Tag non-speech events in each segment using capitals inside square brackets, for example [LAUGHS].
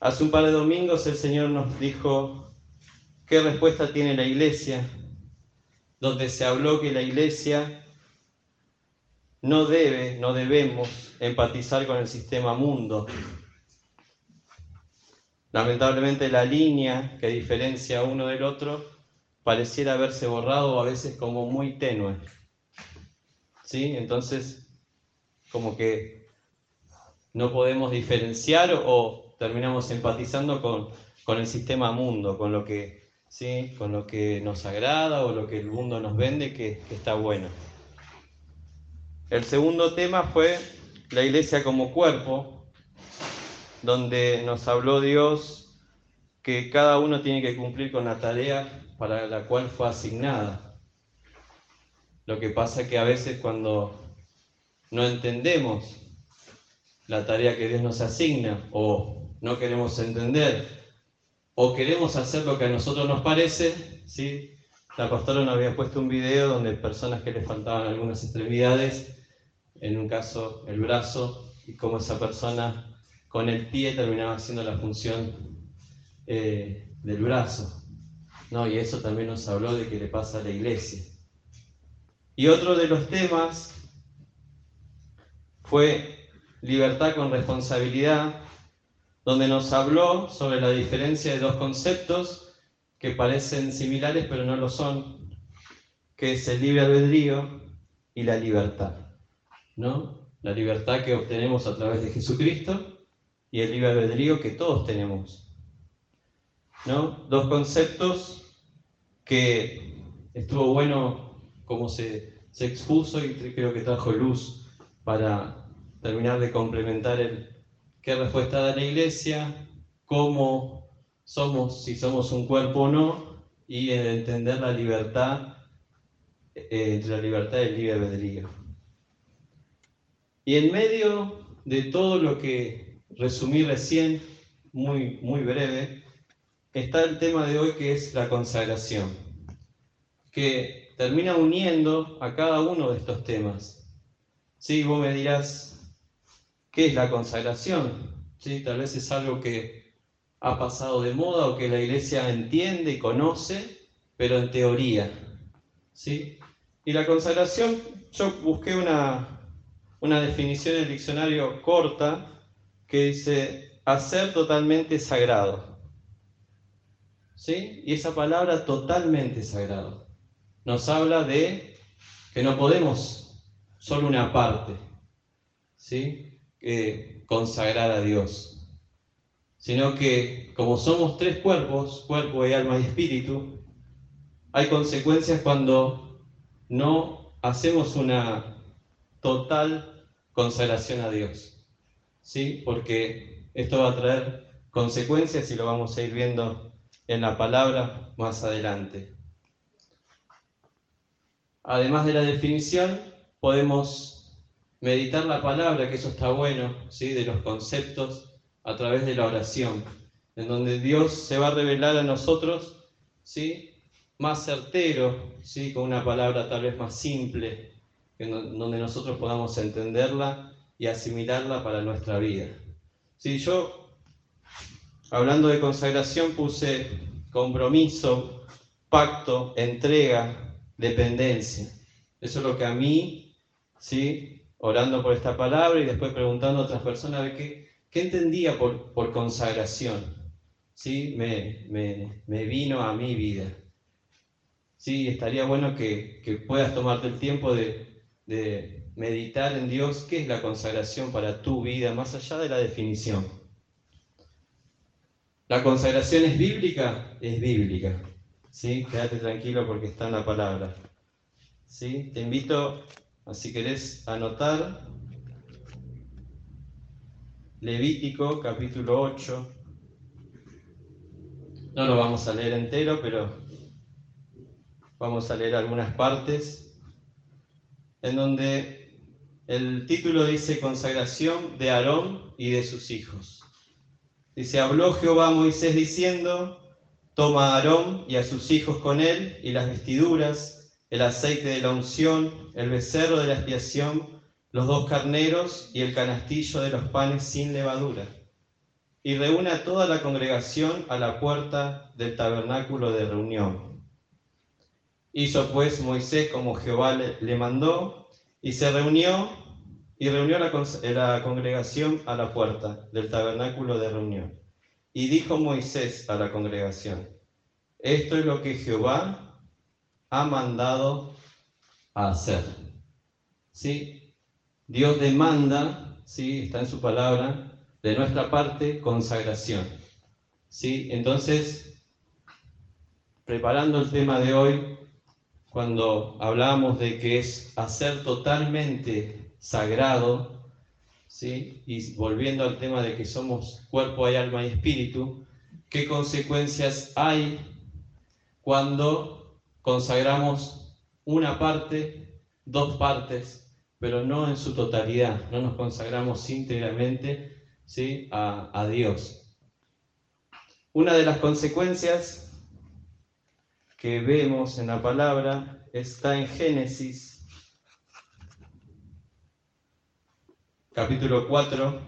Hace un par de domingos el Señor nos dijo qué respuesta tiene la iglesia, donde se habló que la iglesia no debe, no debemos empatizar con el sistema mundo. Lamentablemente la línea que diferencia uno del otro pareciera haberse borrado a veces como muy tenue. ¿Sí? Entonces, como que no podemos diferenciar o terminamos empatizando con, con el sistema mundo, con lo, que, ¿sí? con lo que nos agrada o lo que el mundo nos vende que, está bueno. El segundo tema fue la iglesia como cuerpo, donde nos habló Dios que cada uno tiene que cumplir con la tarea para la cual fue asignada. Lo que pasa es que a veces cuando no entendemos la tarea que Dios nos asigna o no queremos entender o queremos hacer lo que a nosotros nos parece, ¿sí? La pastora nos había puesto un video donde personas que les faltaban algunas extremidades en un caso el brazo, y cómo esa persona con el pie terminaba haciendo la función eh, del brazo. ¿no? Y eso también nos habló de que le pasa a la iglesia. Y otro de los temas fue libertad con responsabilidad, donde nos habló sobre la diferencia de dos conceptos que parecen similares pero no lo son, que es el libre albedrío y la libertad. ¿no? La libertad que obtenemos a través de Jesucristo y el libre albedrío que todos tenemos. ¿no? Dos conceptos que estuvo bueno como se, se expuso y creo que trajo luz para terminar de complementar el qué respuesta da la iglesia, cómo somos, si somos un cuerpo o no, y entender la libertad, eh, entre la libertad y el libre albedrío. Y en medio de todo lo que resumí recién, muy, muy breve, está el tema de hoy que es la consagración, que termina uniendo a cada uno de estos temas. Sí, vos me dirás, ¿qué es la consagración? ¿Sí? Tal vez es algo que ha pasado de moda o que la iglesia entiende y conoce, pero en teoría. ¿sí? Y la consagración, yo busqué una, una definición del diccionario corta que dice hacer totalmente sagrado. ¿Sí? Y esa palabra totalmente sagrado nos habla de que no podemos solo una parte, ¿sí? Consagrar a Dios, sino que como somos tres cuerpos, cuerpo y alma y espíritu, hay consecuencias cuando no hacemos una total consagración a Dios. ¿Sí? Porque esto va a traer consecuencias y lo vamos a ir viendo en la palabra más adelante. Además de la definición, podemos meditar la palabra, que eso está bueno, ¿sí? de los conceptos a través de la oración, en donde Dios se va a revelar a nosotros ¿sí? más certero, ¿sí? con una palabra tal vez más simple, donde nosotros podamos entenderla y asimilarla para nuestra vida. Si yo, hablando de consagración, puse compromiso, pacto, entrega, dependencia. Eso es lo que a mí, ¿sí? Orando por esta palabra y después preguntando a otras personas qué, qué entendía por, por consagración. ¿Sí? Me, me, me, vino a mi vida. Sí, estaría bueno que, que puedas tomarte el tiempo de, de meditar en Dios, qué es la consagración para tu vida, más allá de la definición. ¿La consagración es bíblica? Es bíblica. ¿Sí? Quédate tranquilo porque está en la palabra. ¿Sí? Te invito, si querés anotar, Levítico capítulo 8. No lo vamos a leer entero, pero vamos a leer algunas partes en donde el título dice consagración de Aarón y de sus hijos. Dice, habló Jehová a Moisés diciendo, toma a Aarón y a sus hijos con él y las vestiduras, el aceite de la unción, el becerro de la expiación, los dos carneros y el canastillo de los panes sin levadura. y reúne a toda la congregación a la puerta del tabernáculo de reunión. Hizo pues Moisés como Jehová le, mandó y se reunió y reunió la, la congregación a la puerta del tabernáculo de reunión. Y dijo Moisés a la congregación, esto es lo que Jehová ha mandado a hacer. ¿Sí? Dios demanda, ¿sí? está en su palabra, de nuestra parte consagración. ¿Sí? Entonces, preparando el tema de hoy, cuando hablamos de que es hacer totalmente sagrado, ¿sí? y volviendo al tema de que somos cuerpo, y alma y espíritu, ¿qué consecuencias hay cuando consagramos una parte, dos partes, pero no en su totalidad, no nos consagramos íntegramente ¿sí? a, Dios. Una de las consecuencias que vemos en la palabra está en Génesis, capítulo 4,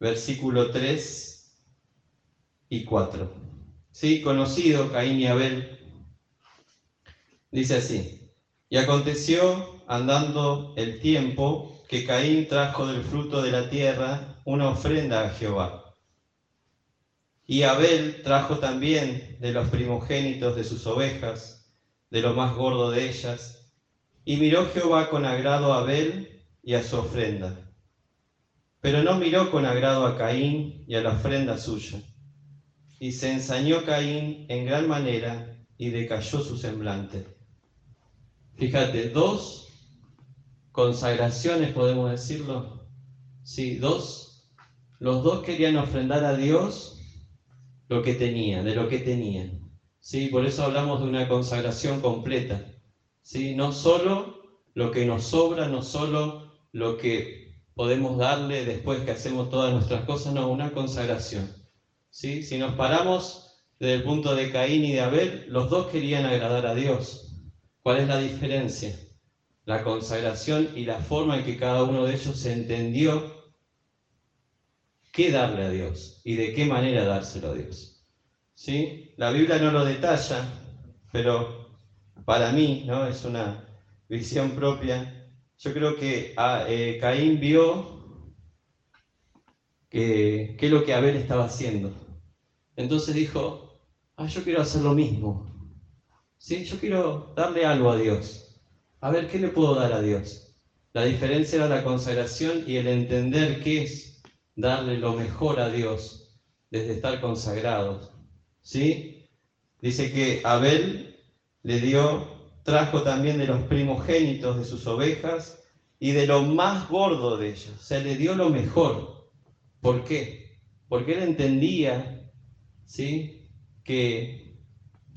versículo 3 y 4. Sí, conocido Caín y Abel. Dice así, y aconteció andando el tiempo que Caín trajo del fruto de la tierra una ofrenda a Jehová. Y Abel trajo también de los primogénitos de sus ovejas, de lo más gordo de ellas. Y miró Jehová con agrado a Abel y a su ofrenda. Pero no miró con agrado a Caín y a la ofrenda suya. Y se ensañó Caín en gran manera y decayó su semblante. Fíjate, dos consagraciones, podemos decirlo. Sí, dos. Los dos querían ofrendar a Dios lo que tenían, de lo que tenían. Sí, por eso hablamos de una consagración completa. Sí, no solo lo que nos sobra, no solo lo que podemos darle después que hacemos todas nuestras cosas, no, una consagración. ¿Sí? Si nos paramos desde el punto de Caín y de Abel, los dos querían agradar a Dios. ¿Cuál es la diferencia? la consagración y la forma en que cada uno de ellos entendió qué darle a Dios y de qué manera dárselo a Dios. ¿Sí? La Biblia no lo detalla, pero para mí ¿no? es una visión propia. Yo creo que ah, eh, Caín vio qué es lo que Abel estaba haciendo. Entonces dijo, ah, yo quiero hacer lo mismo. ¿Sí? Yo quiero darle algo a Dios. A ver, ¿qué le puedo dar a Dios? La diferencia era la consagración y el entender qué es darle lo mejor a Dios desde estar consagrados. ¿Sí? Dice que Abel le dio, trajo también de los primogénitos de sus ovejas y de lo más gordo de ellos. O sea, le dio lo mejor. ¿Por qué? Porque él entendía, ¿sí? Que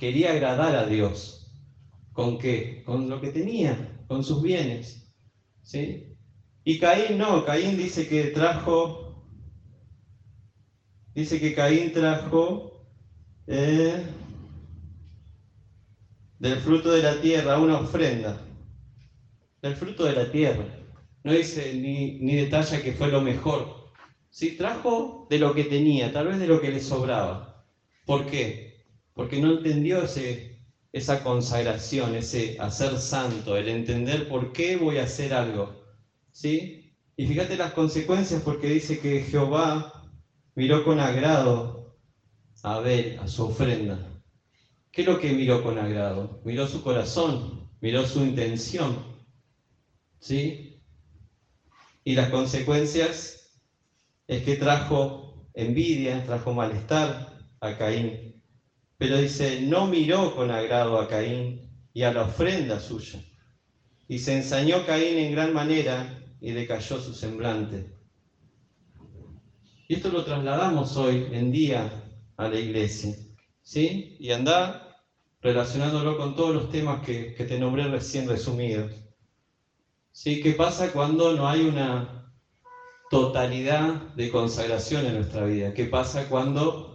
quería agradar a Dios. ¿Con qué? Con lo que tenía, con sus bienes. ¿Sí? Y Caín no, Caín dice que trajo, dice que Caín trajo eh, del fruto de la tierra una ofrenda, del fruto de la tierra. No dice ni, ni detalla que fue lo mejor. Sí, trajo de lo que tenía, tal vez de lo que le sobraba. ¿Por qué? Porque no entendió ese, esa consagración, ese hacer santo, el entender por qué voy a hacer algo. ¿Sí? Y fíjate las consecuencias porque dice que Jehová miró con agrado a Abel, a su ofrenda. ¿Qué es lo que miró con agrado? Miró su corazón, miró su intención. ¿Sí? Y las consecuencias es que trajo envidia, trajo malestar a Caín. Pero dice, no miró con agrado a Caín y a la ofrenda suya. Y se ensañó Caín en gran manera y decayó su semblante. Y esto lo trasladamos hoy en día a la iglesia. ¿Sí? Y anda relacionándolo con todos los temas que, que te nombré recién resumidos. ¿Sí? ¿Qué pasa cuando no hay una totalidad de consagración en nuestra vida? ¿Qué pasa cuando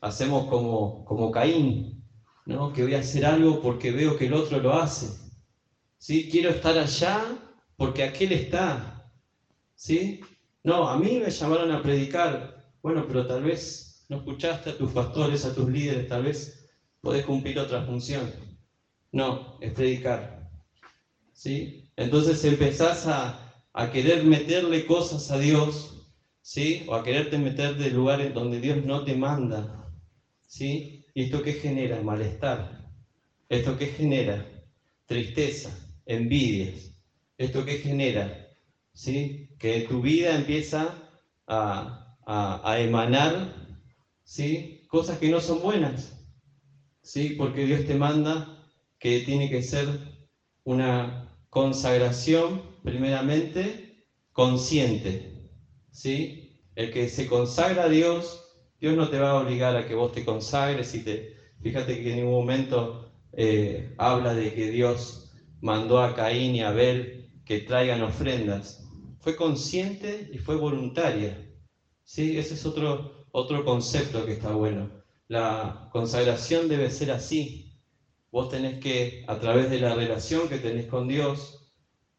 hacemos como, como Caín, ¿no? que voy a hacer algo porque veo que el otro lo hace. ¿Sí? Quiero estar allá porque aquel está. ¿Sí? No, a mí me llamaron a predicar Bueno, pero tal vez no escuchaste a tus pastores, a tus líderes, tal vez podés cumplir otra función. No, es predicar. ¿Sí? Entonces empezás a, a querer meterle cosas a Dios, ¿sí? O a quererte meter de lugares donde Dios no te manda, ¿sí? ¿Y esto qué genera? Malestar. ¿Esto qué genera? Tristeza, envidias. ¿Esto qué genera? ¿Sí? Que tu vida empieza a, a, emanar, ¿sí? Cosas que no son buenas, ¿sí? Porque Dios te manda que tiene que ser una consagración, primeramente, consciente, ¿sí? El que se consagra a Dios, Dios no te va a obligar a que vos te consagres y te... Fíjate que en ningún momento eh, habla de que Dios mandó a Caín y a Abel que traigan ofrendas. Fue consciente y fue voluntaria. ¿sí? Ese es otro, otro concepto que está bueno. La consagración debe ser así. Vos tenés que, a través de la relación que tenés con Dios,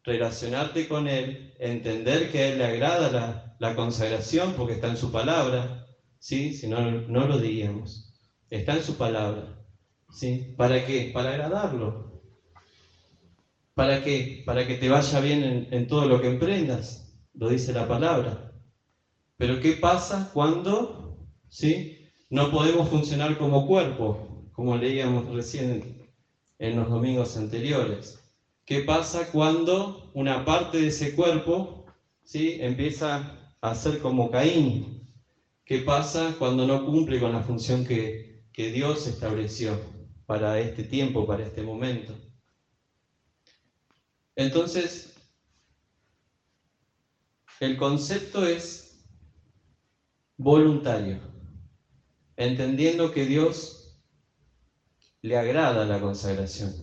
relacionarte con Él, entender que a Él le agrada la, la consagración porque está en su palabra, ¿sí? si no, no lo diríamos. Está en su palabra. ¿sí? ¿Para qué? Para agradarlo. ¿Para qué? Para que te vaya bien en, todo lo que emprendas, lo dice la palabra. Pero ¿qué pasa cuando ¿sí? no podemos funcionar como cuerpo, como leíamos recién en los domingos anteriores? ¿Qué pasa cuando una parte de ese cuerpo ¿sí? empieza a ser como Caín? ¿Qué pasa cuando no cumple con la función que, que Dios estableció para este tiempo, para este momento? Entonces, el concepto es voluntario, entendiendo que Dios le agrada la consagración,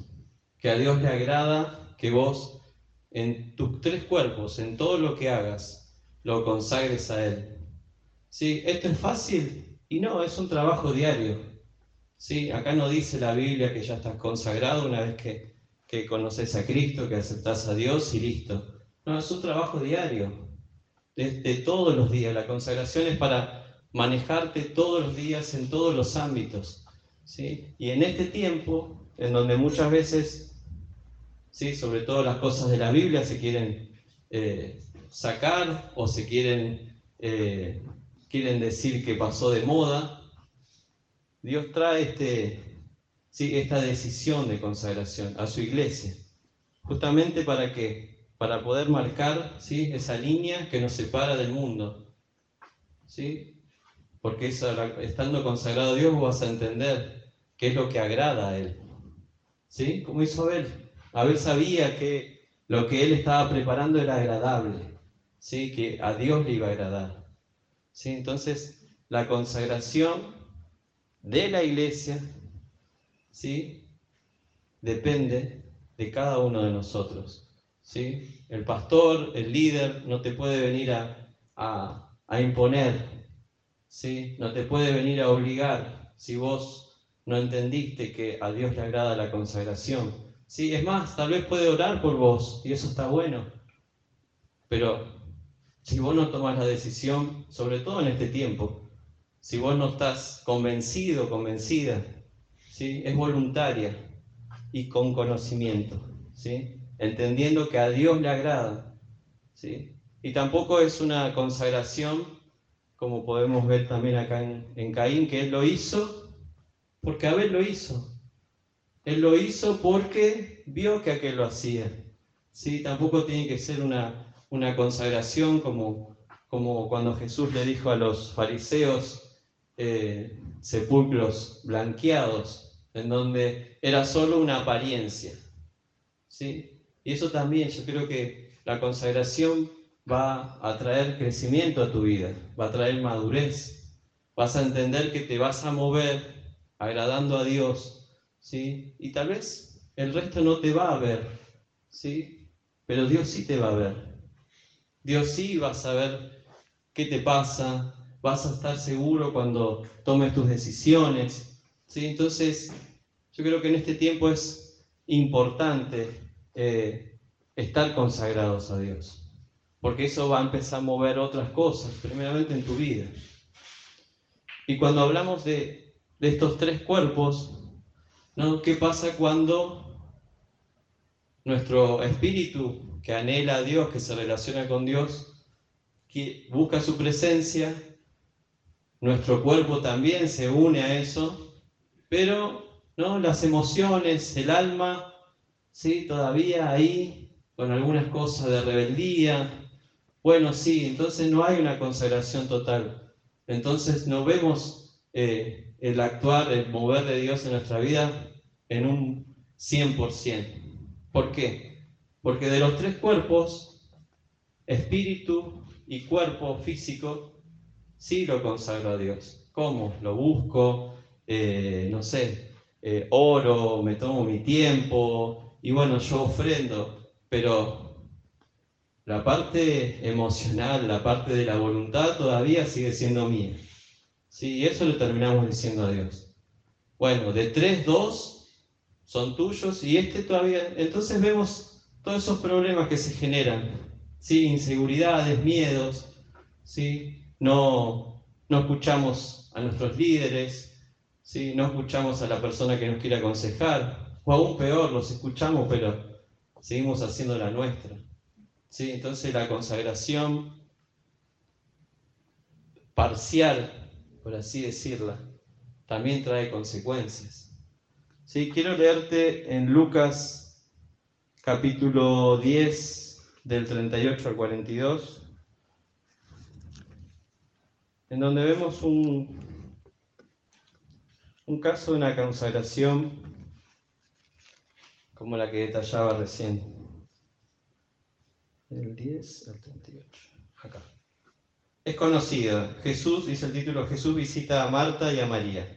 que a Dios le agrada que vos en tus tres cuerpos, en todo lo que hagas, lo consagres a Él. ¿Sí? ¿Esto es fácil? Y no, es un trabajo diario. ¿Sí? Acá no dice la Biblia que ya estás consagrado una vez que, que conoces a Cristo, que aceptás a Dios y listo. No, es un trabajo diario de, todos los días. La consagración es para manejarte todos los días en todos los ámbitos. ¿sí? Y en este tiempo, en donde muchas veces, ¿sí? sobre todo las cosas de la Biblia, se quieren eh, sacar o se quieren, eh, quieren decir que pasó de moda, Dios trae este, ¿sí? esta decisión de consagración a su iglesia, justamente para que para poder marcar ¿sí? esa línea que nos separa del mundo. ¿sí? Porque estando consagrado a Dios vas a entender qué es lo que agrada a Él. ¿Sí? Como hizo Abel. Abel sabía que lo que él estaba preparando era agradable, ¿sí? que a Dios le iba a agradar. Entonces, la consagración de la iglesia ¿sí? depende de cada uno de nosotros. ¿sí? El pastor, el líder, no te puede venir a, imponer, ¿sí? No te puede venir a obligar si vos no entendiste que a Dios le agrada la consagración. Sí, es más, tal vez puede orar por vos y eso está bueno. Pero si vos no tomas la decisión, sobre todo en este tiempo, si vos no estás convencido, convencida, ¿sí? es voluntaria y con conocimiento. ¿sí? entendiendo que a Dios le agrada. ¿sí? Y tampoco es una consagración, como podemos ver también acá en, Caín, que él lo hizo porque Abel lo hizo. Él lo hizo porque vio que aquel lo hacía. ¿sí? Tampoco tiene que ser una, una consagración como, como cuando Jesús le dijo a los fariseos eh, sepulcros blanqueados, en donde era solo una apariencia. ¿sí? Y eso también yo creo que la consagración va a traer crecimiento a tu vida, va a traer madurez. Vas a entender que te vas a mover agradando a Dios, ¿sí? Y tal vez el resto no te va a ver, ¿sí? Pero Dios sí te va a ver. Dios sí va a saber qué te pasa, vas a estar seguro cuando tomes tus decisiones, ¿sí? Entonces, yo creo que en este tiempo es importante eh, estar consagrados a Dios. Porque eso va a empezar a mover otras cosas, primeramente en tu vida. Y cuando hablamos de, estos tres cuerpos, ¿no? ¿qué pasa cuando nuestro espíritu que anhela a Dios, que se relaciona con Dios, que busca su presencia, nuestro cuerpo también se une a eso, pero ¿no? las emociones, el alma, ¿sí? todavía ahí, con algunas cosas de rebeldía. Bueno, sí, entonces no hay una consagración total. Entonces no vemos eh, el actuar, el mover de Dios en nuestra vida en un 100%. ¿Por qué? Porque de los tres cuerpos, espíritu y cuerpo físico, sí lo consagro a Dios. ¿Cómo? Lo busco, eh, no sé, eh, oro, me tomo mi tiempo y bueno, yo ofrendo, pero la parte emocional, la parte de la voluntad todavía sigue siendo mía. Sí, eso lo terminamos diciendo a Dios. Bueno, de tres, dos son tuyos y este todavía. Entonces vemos todos esos problemas que se generan, ¿sí? inseguridades, miedos, ¿sí? no, no escuchamos a nuestros líderes, ¿sí? no escuchamos a la persona que nos quiere aconsejar, o aún peor, los escuchamos, pero seguimos haciendo la nuestra. ¿sí? Entonces la consagración parcial, por así decirla, también trae consecuencias. ¿Sí? Quiero leerte en Lucas capítulo 10, del 38 al 42 en donde vemos un, un caso de una consagración como la que detallaba recién. Del 10 al 38. Acá. Es conocida. Jesús, dice el título, Jesús visita a Marta y a María.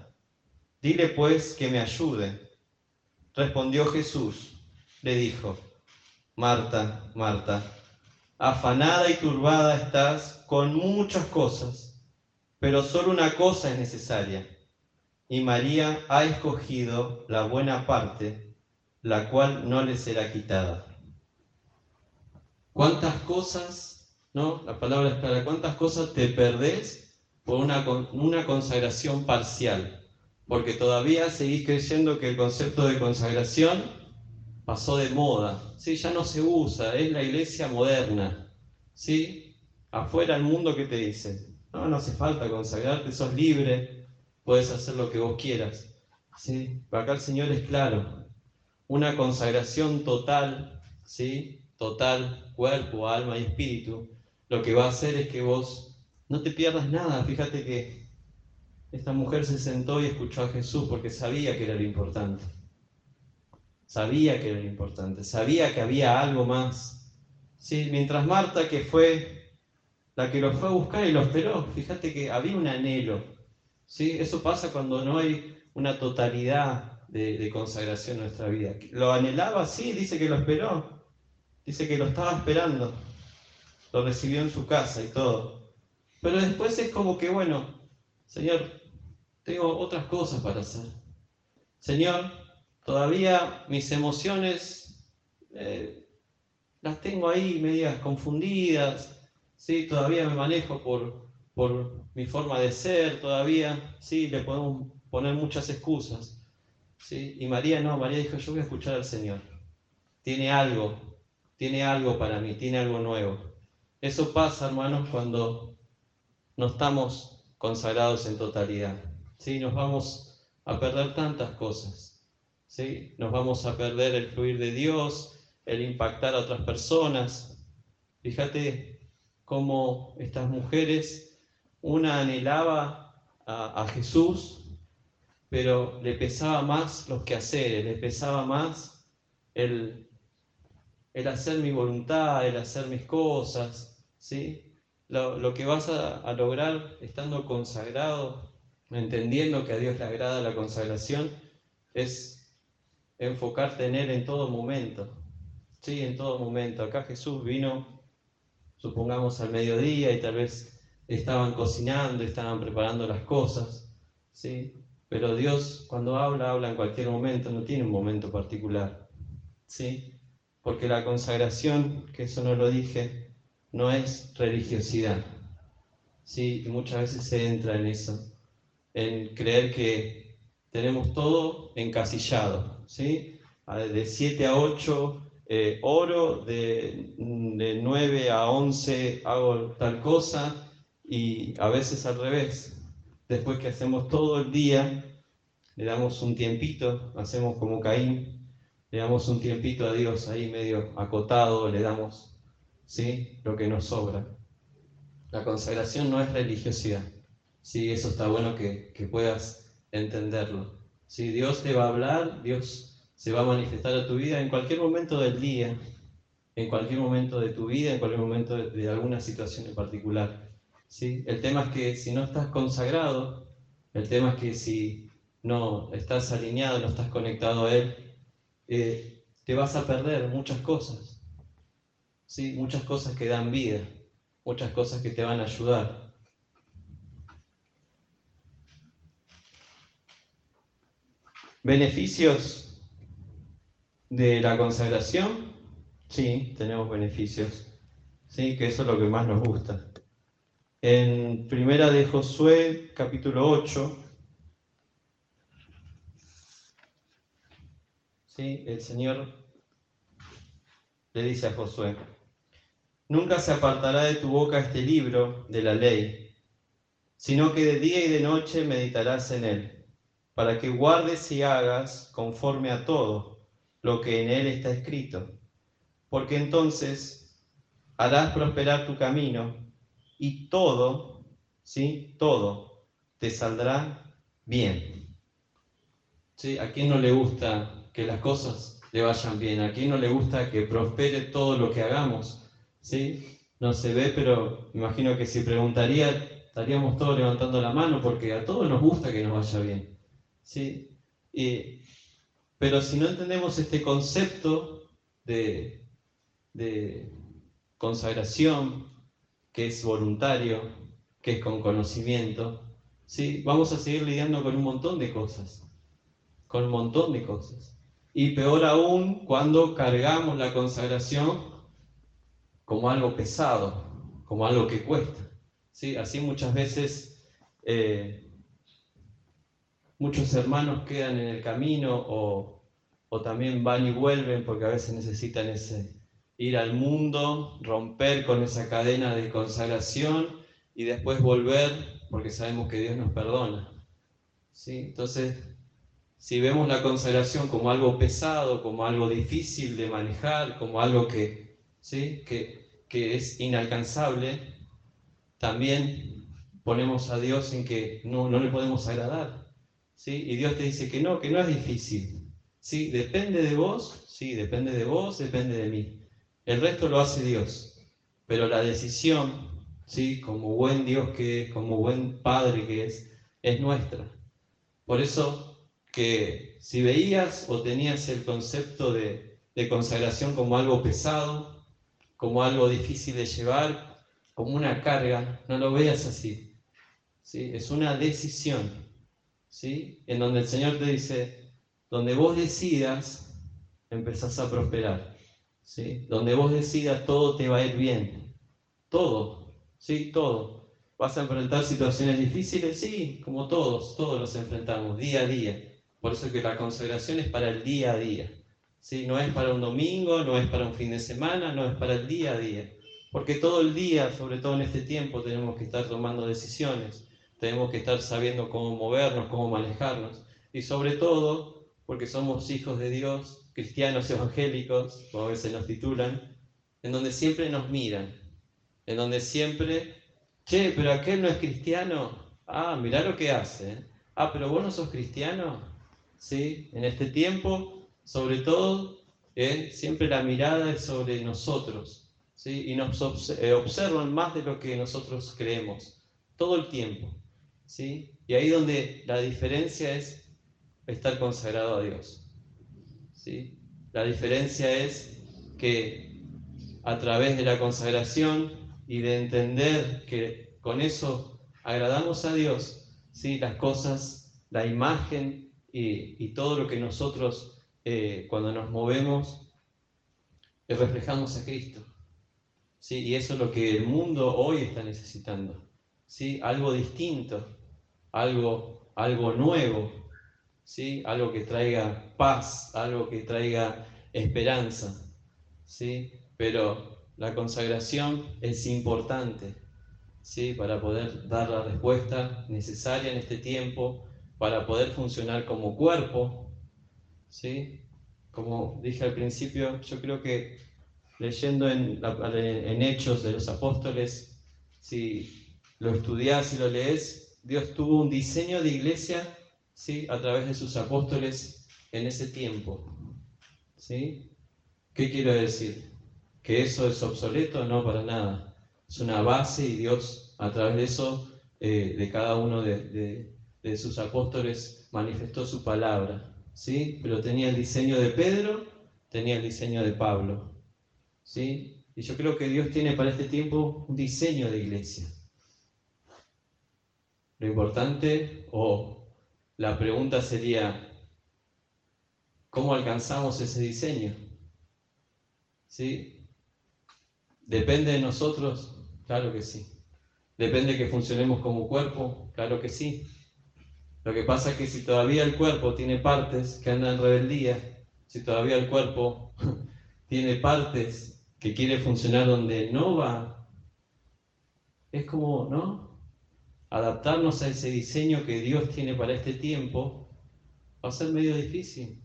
Dile pues que me ayude. Respondió Jesús, le dijo, Marta, Marta, afanada y turbada estás con muchas cosas, pero solo una cosa es necesaria. Y María ha escogido la buena parte, la cual no le será quitada. ¿Cuántas cosas, no? La palabra es clara, ¿cuántas cosas te perdés por una, una consagración parcial? Porque todavía seguís creyendo que el concepto de consagración pasó de moda, ¿sí? ya no se usa, es la iglesia moderna. ¿sí? Afuera el mundo que te dice, no, no hace falta consagrarte, sos libre, puedes hacer lo que vos quieras. ¿sí? Pero acá el Señor es claro, una consagración total, ¿sí? total, cuerpo, alma y espíritu, lo que va a hacer es que vos no te pierdas nada. Fíjate que esta mujer se sentó y escuchó a Jesús porque sabía que era lo importante. Sabía que era importante, sabía que había algo más. ¿sí? Mientras Marta, que fue la que lo fue a buscar y lo esperó, fíjate que había un anhelo. ¿sí? Eso pasa cuando no hay una totalidad de, consagración en nuestra vida. Lo anhelaba, sí, dice que lo esperó, dice que lo estaba esperando, lo recibió en su casa y todo. Pero después es como que, bueno, Señor, tengo otras cosas para hacer. Señor, Todavía mis emociones eh, las tengo ahí medias confundidas, ¿sí? todavía me manejo por, por mi forma de ser, todavía ¿sí? le podemos poner muchas excusas. ¿sí? Y María no, María dijo, yo voy a escuchar al Señor. Tiene algo, tiene algo para mí, tiene algo nuevo. Eso pasa, hermanos, cuando no estamos consagrados en totalidad. ¿Sí? Nos vamos a perder tantas cosas. ¿sí? Nos vamos a perder el fluir de Dios, el impactar a otras personas. Fíjate cómo estas mujeres, una anhelaba a, Jesús, pero le pesaba más los quehaceres, le pesaba más el, el hacer mi voluntad, el hacer mis cosas, ¿sí? Lo, que vas a, lograr estando consagrado entendiendo que a Dios le agrada la consagración, es enfocarte en Él en todo momento. Sí, en todo momento. Acá Jesús vino, supongamos al mediodía y tal vez estaban cocinando, estaban preparando las cosas, ¿sí? Pero Dios cuando habla, habla en cualquier momento, no tiene un momento particular, ¿sí? Porque la consagración, que eso no lo dije, no es religiosidad, ¿sí? Y muchas veces se entra en eso, en creer que tenemos todo encasillado, ¿sí? De 7 a 8 eh, oro, de, de 9 a 11 hago tal cosa, y a veces al revés. Después que hacemos todo el día, le damos un tiempito, hacemos como Caín, le damos un tiempito a Dios ahí medio acotado, le damos ¿sí? lo que nos sobra. La consagración no es religiosidad. Sí, eso está bueno que, que puedas entenderlo. Si Dios te va a hablar, Dios se va a manifestar a tu vida en cualquier momento del día, en cualquier momento de tu vida, en cualquier momento de alguna situación en particular. ¿sí? El tema es que si no estás consagrado, el tema es que si no estás alineado, no estás conectado a Él, eh, te vas a perder muchas cosas, ¿sí? muchas cosas que dan vida, muchas cosas que te van a ayudar. ¿Beneficios de la consagración? Sí, tenemos beneficios. Sí, que eso es lo que más nos gusta. En Primera de Josué, capítulo 8, ¿sí? el Señor le dice a Josué, Nunca se apartará de tu boca este libro de la ley, sino que de día y de noche meditarás en él, para que guardes y hagas conforme a todo lo que en él está escrito, porque entonces harás prosperar tu camino y todo, ¿sí? Todo te saldrá bien. ¿Sí? ¿A quién no le gusta que las cosas le vayan bien? ¿A quién no le gusta que prospere todo lo que hagamos? ¿Sí? No se ve, pero imagino que si preguntaría, estaríamos todos levantando la mano porque a todos nos gusta que nos vaya bien. ¿Sí? pero si no entendemos este concepto de, de consagración, que es voluntario, que es con conocimiento, ¿sí? vamos a seguir lidiando con un montón de cosas, con un montón de cosas. Y peor aún cuando cargamos la consagración como algo pesado, como algo que cuesta. ¿sí? Así muchas veces eh, muchos hermanos quedan en el camino o, o también van y vuelven porque a veces necesitan ese, ir al mundo, romper con esa cadena de consagración y después volver porque sabemos que Dios nos perdona. ¿Sí? Entonces, si vemos la consagración como algo pesado, como algo difícil de manejar, como algo que, ¿sí? que, que es inalcanzable, también ponemos a Dios en que no, no le podemos agradar. ¿Sí? Y Dios te dice que no, que no es difícil. ¿sí? Depende de vos, sí, depende de vos, depende de mí. El resto lo hace Dios. Pero la decisión, ¿sí? como buen Dios que es, como buen Padre que es, es nuestra. Por eso que si veías o tenías el concepto de, consagración como algo pesado, como algo difícil de llevar, como una carga, no lo veas así. ¿sí? Es una decisión, ¿sí? en donde el Señor te dice, donde vos decidas, empezás a prosperar. Donde vos decidas todo te va a ir bien. Todo, ¿sí? Todo. ¿Vas a enfrentar situaciones difíciles? Sí, como todos, todos los enfrentamos, día a día. Por eso que la consagración es para el día a día. ¿sí? No es para un domingo, no es para un fin de semana, no es para el día a día. Porque todo el día, sobre todo en este tiempo, tenemos que estar tomando decisiones, tenemos que estar sabiendo cómo movernos, cómo manejarnos. Y sobre todo, porque somos hijos de Dios, cristianos evangélicos, como a veces nos titulan, en donde siempre nos miran, en donde siempre, che, pero aquel no es cristiano, ah, mirá lo que hace, ah, pero vos no sos cristiano, ¿sí? En este tiempo, sobre todo, ¿eh? siempre la mirada es sobre nosotros, ¿sí? Y nos eh, observan más de lo que nosotros creemos, todo el tiempo. ¿Sí? Y ahí donde la diferencia es estar consagrado a Dios. ¿sí? La diferencia es que a través de la consagración y de entender que con eso agradamos a Dios, ¿sí? las cosas, la imagen y, todo lo que nosotros eh, cuando nos movemos reflejamos a Cristo. ¿sí? Y eso es lo que el mundo hoy está necesitando. ¿sí? Algo distinto, algo, algo nuevo, ¿sí? algo que traiga paz, algo que traiga esperanza. ¿sí? Pero la consagración es importante ¿sí? para poder dar la respuesta necesaria en este tiempo, para poder funcionar como cuerpo. ¿sí? Como dije al principio, yo creo que leyendo en, en Hechos de los Apóstoles, si lo estudias y lo lees, Dios tuvo un diseño de iglesia ¿sí? a través de sus apóstoles en ese tiempo. ¿sí? ¿Qué quiero decir? ¿Que eso es obsoleto? No, para nada. Es una base y Dios a través de eso, eh, de cada uno de, de, sus apóstoles, manifestó su palabra. ¿sí? Pero tenía el diseño de Pedro, tenía el diseño de Pablo. ¿sí? Y yo creo que Dios tiene para este tiempo un diseño de iglesia. Lo importante o la pregunta sería, ¿cómo alcanzamos ese diseño? ¿Sí? ¿Depende de nosotros? Claro que sí. ¿Depende que funcionemos como cuerpo? Claro que sí. Lo que pasa es que si todavía el cuerpo tiene partes que andan en rebeldía, si todavía el cuerpo [LAUGHS] tiene partes que quiere funcionar donde no va, es como, ¿no? Adaptarnos a ese diseño que Dios tiene para este tiempo va a ser medio difícil,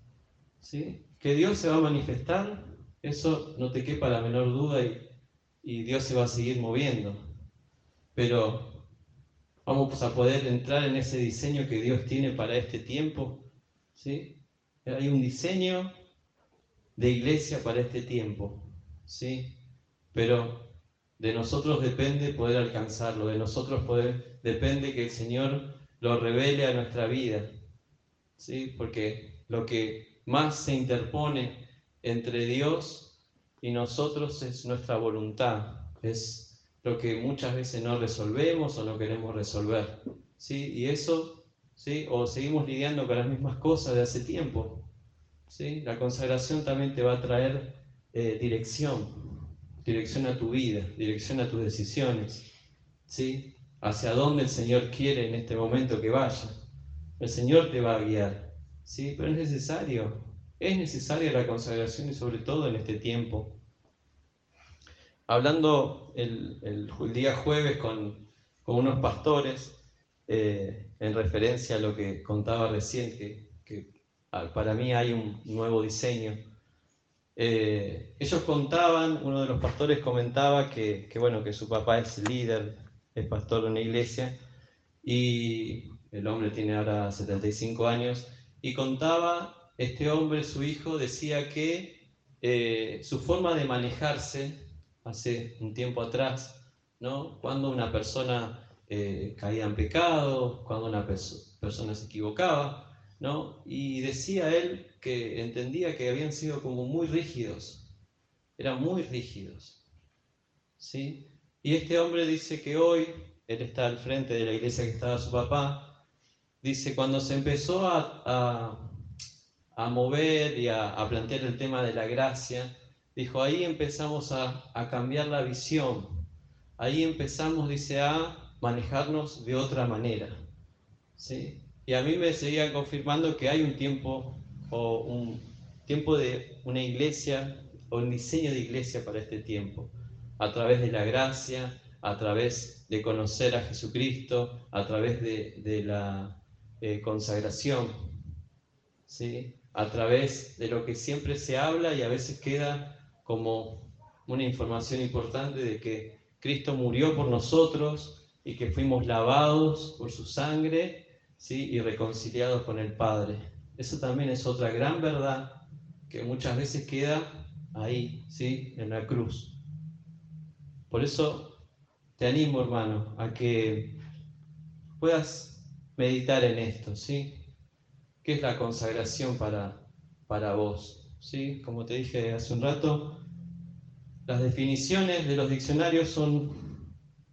¿sí? Que Dios se va a manifestar, eso no te quepa la menor duda y, y Dios se va a seguir moviendo. Pero vamos a poder entrar en ese diseño que Dios tiene para este tiempo, ¿sí? Hay un diseño de iglesia para este tiempo, ¿sí? Pero de nosotros depende poder alcanzarlo, de nosotros poder, depende que el Señor lo revele a nuestra vida, ¿sí? Porque lo que más se interpone entre Dios y nosotros es nuestra voluntad, es lo que muchas veces no resolvemos o no queremos resolver, ¿sí? Y eso, ¿sí? O seguimos lidiando con las mismas cosas de hace tiempo, ¿sí? La consagración también te va a traer eh, dirección, dirección a tu vida, dirección a tus decisiones, ¿sí? Hacia dónde el Señor quiere en este momento que vaya. El Señor te va a guiar, ¿sí? Pero es necesario, es necesaria la consagración y sobre todo en este tiempo. Hablando el, día jueves con, unos pastores, eh, en referencia a lo que contaba recién, que Ah, para mí hay un nuevo diseño. Eh, ellos contaban, uno de los pastores comentaba que, bueno, que su papá es líder, es pastor de una iglesia, y el hombre tiene ahora 75 años, y contaba, este hombre, su hijo, decía que eh, su forma de manejarse hace un tiempo atrás, ¿no? cuando una persona eh, caía en pecado, cuando una persona se equivocaba, ¿no? Y decía él que entendía que habían sido como muy rígidos, eran muy rígidos, ¿sí? Y este hombre dice que hoy, él está al frente de la iglesia que estaba su papá, dice, cuando se empezó a, a, mover y a, plantear el tema de la gracia, dijo, ahí empezamos a, a cambiar la visión, ahí empezamos, dice, a manejarnos de otra manera, ¿sí? Y a mí me seguían confirmando que hay un tiempo o un tiempo de una iglesia o un diseño de iglesia para este tiempo, a través de la gracia, a través de conocer a Jesucristo, a través de, la eh, consagración, ¿sí? a través de lo que siempre se habla y a veces queda como una información importante de que Cristo murió por nosotros y que fuimos lavados por su sangre ¿sí? y reconciliados con el Padre. Eso también es otra gran verdad que muchas veces queda ahí, ¿sí? en la cruz. Por eso te animo, hermano, a que puedas meditar en esto, ¿sí? ¿Qué es la consagración para, para vos? ¿Sí? Como te dije hace un rato, las definiciones de los diccionarios son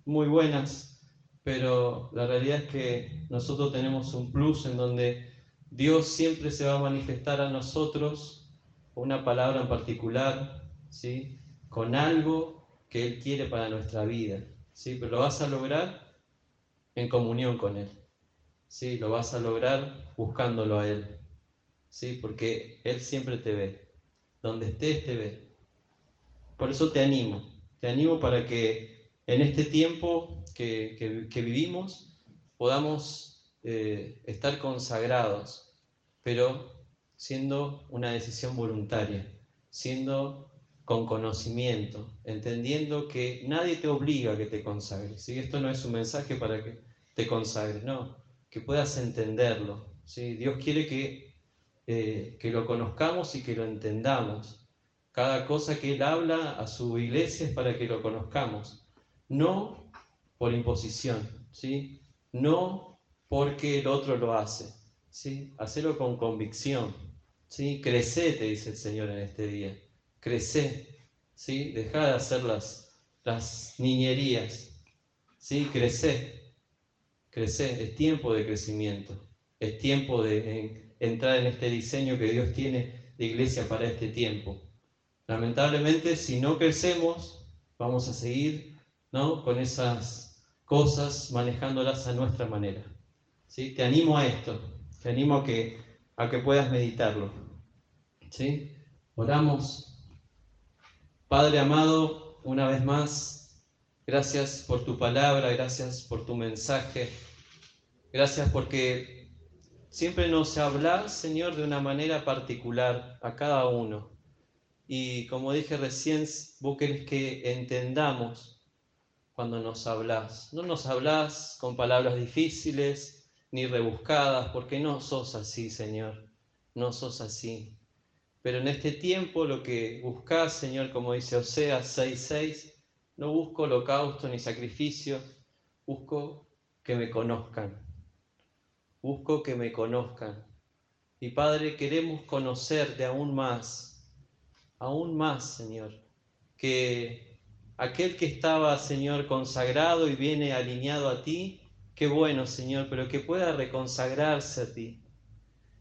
muy buenas, pero la realidad es que nosotros tenemos un plus en donde Dios siempre se va a manifestar a nosotros una palabra en particular, ¿sí? con algo que Él quiere para nuestra vida. ¿sí? Pero lo vas a lograr en comunión con Él. ¿sí? Lo vas a lograr buscándolo a Él. ¿sí? Porque Él siempre te ve. Donde estés, te ve. Por eso te animo. Te animo para que en este tiempo que, vivimos podamos eh, estar consagrados, pero siendo una decisión voluntaria, siendo con conocimiento, entendiendo que nadie te obliga a que te consagres. ¿sí? Esto no es un mensaje para que te consagres, no, que puedas entenderlo. ¿sí? Dios quiere que, eh, que lo conozcamos y que lo entendamos. Cada cosa que Él habla a su iglesia es para que lo conozcamos, no por imposición, ¿sí? no porque el otro lo hace, ¿sí? hacerlo con convicción. ¿sí? Crecete, dice el Señor en este día crece, ¿sí? Deja de hacer las, las niñerías, ¿sí? Crece, crece, es tiempo de crecimiento, es tiempo de entrar en este diseño que Dios tiene de iglesia para este tiempo. Lamentablemente, si no crecemos, vamos a seguir ¿no? con esas cosas manejándolas a nuestra manera. ¿sí? Te animo a esto, te animo a que, a que puedas meditarlo. ¿sí? Oramos. Padre amado, una vez más, gracias por tu palabra, gracias por tu mensaje, gracias porque siempre nos hablas, Señor, de una manera particular a cada uno. Y como dije recién, vos querés que entendamos cuando nos hablas. No nos hablas con palabras difíciles ni rebuscadas, porque no sos así, Señor. No sos así. Pero en este tiempo lo que buscas, Señor, como dice Oseas 6:6, no busco holocausto ni sacrificio, busco que me conozcan. Busco que me conozcan. Y Padre, queremos conocerte aún más, aún más, Señor, que aquel que estaba, Señor, consagrado y viene alineado a ti, qué bueno, Señor, pero que pueda reconsagrarse a ti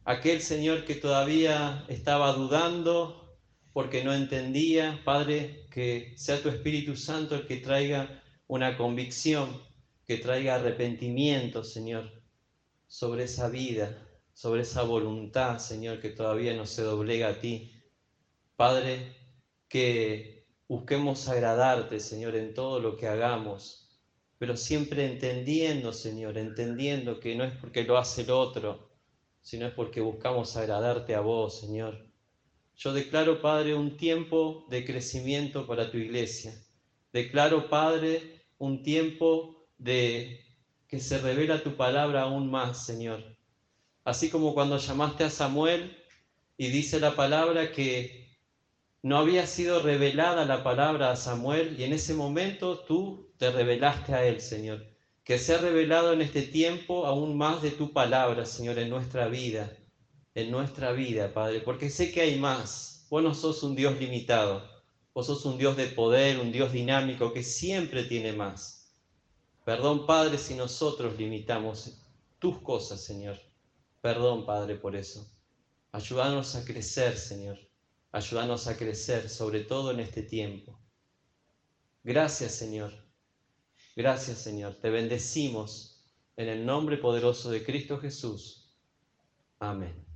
aquel Señor que todavía estaba dudando porque no entendía, Padre, que sea tu Espíritu Santo el que traiga una convicción, que traiga arrepentimiento, Señor, sobre esa vida, sobre esa voluntad, Señor, que todavía no se doblega a ti. Padre, que busquemos agradarte, Señor, en todo lo que hagamos, pero siempre entendiendo, Señor, entendiendo que no es porque lo hace el otro, sino es porque buscamos agradarte a vos, Señor. Yo declaro, Padre, un tiempo de crecimiento para tu iglesia. Declaro, Padre, un tiempo de que se revela tu palabra aún más, Señor. Así como cuando llamaste a Samuel y dice la palabra que no había sido revelada la palabra a Samuel y en ese momento tú te revelaste a él, Señor que se ha revelado en este tiempo aún más de tu palabra, Señor, en nuestra vida, en nuestra vida, Padre, porque sé que hay más. Vos no sos un Dios limitado, vos sos un Dios de poder, un Dios dinámico que siempre tiene más. Perdón, Padre, si nosotros limitamos tus cosas, Señor. Perdón, Padre, por eso. Ayúdanos a crecer, Señor. Ayúdanos a crecer, sobre todo en este tiempo. Gracias, Señor Gracias Señor, te bendecimos en el nombre poderoso de Cristo Jesús. Amén.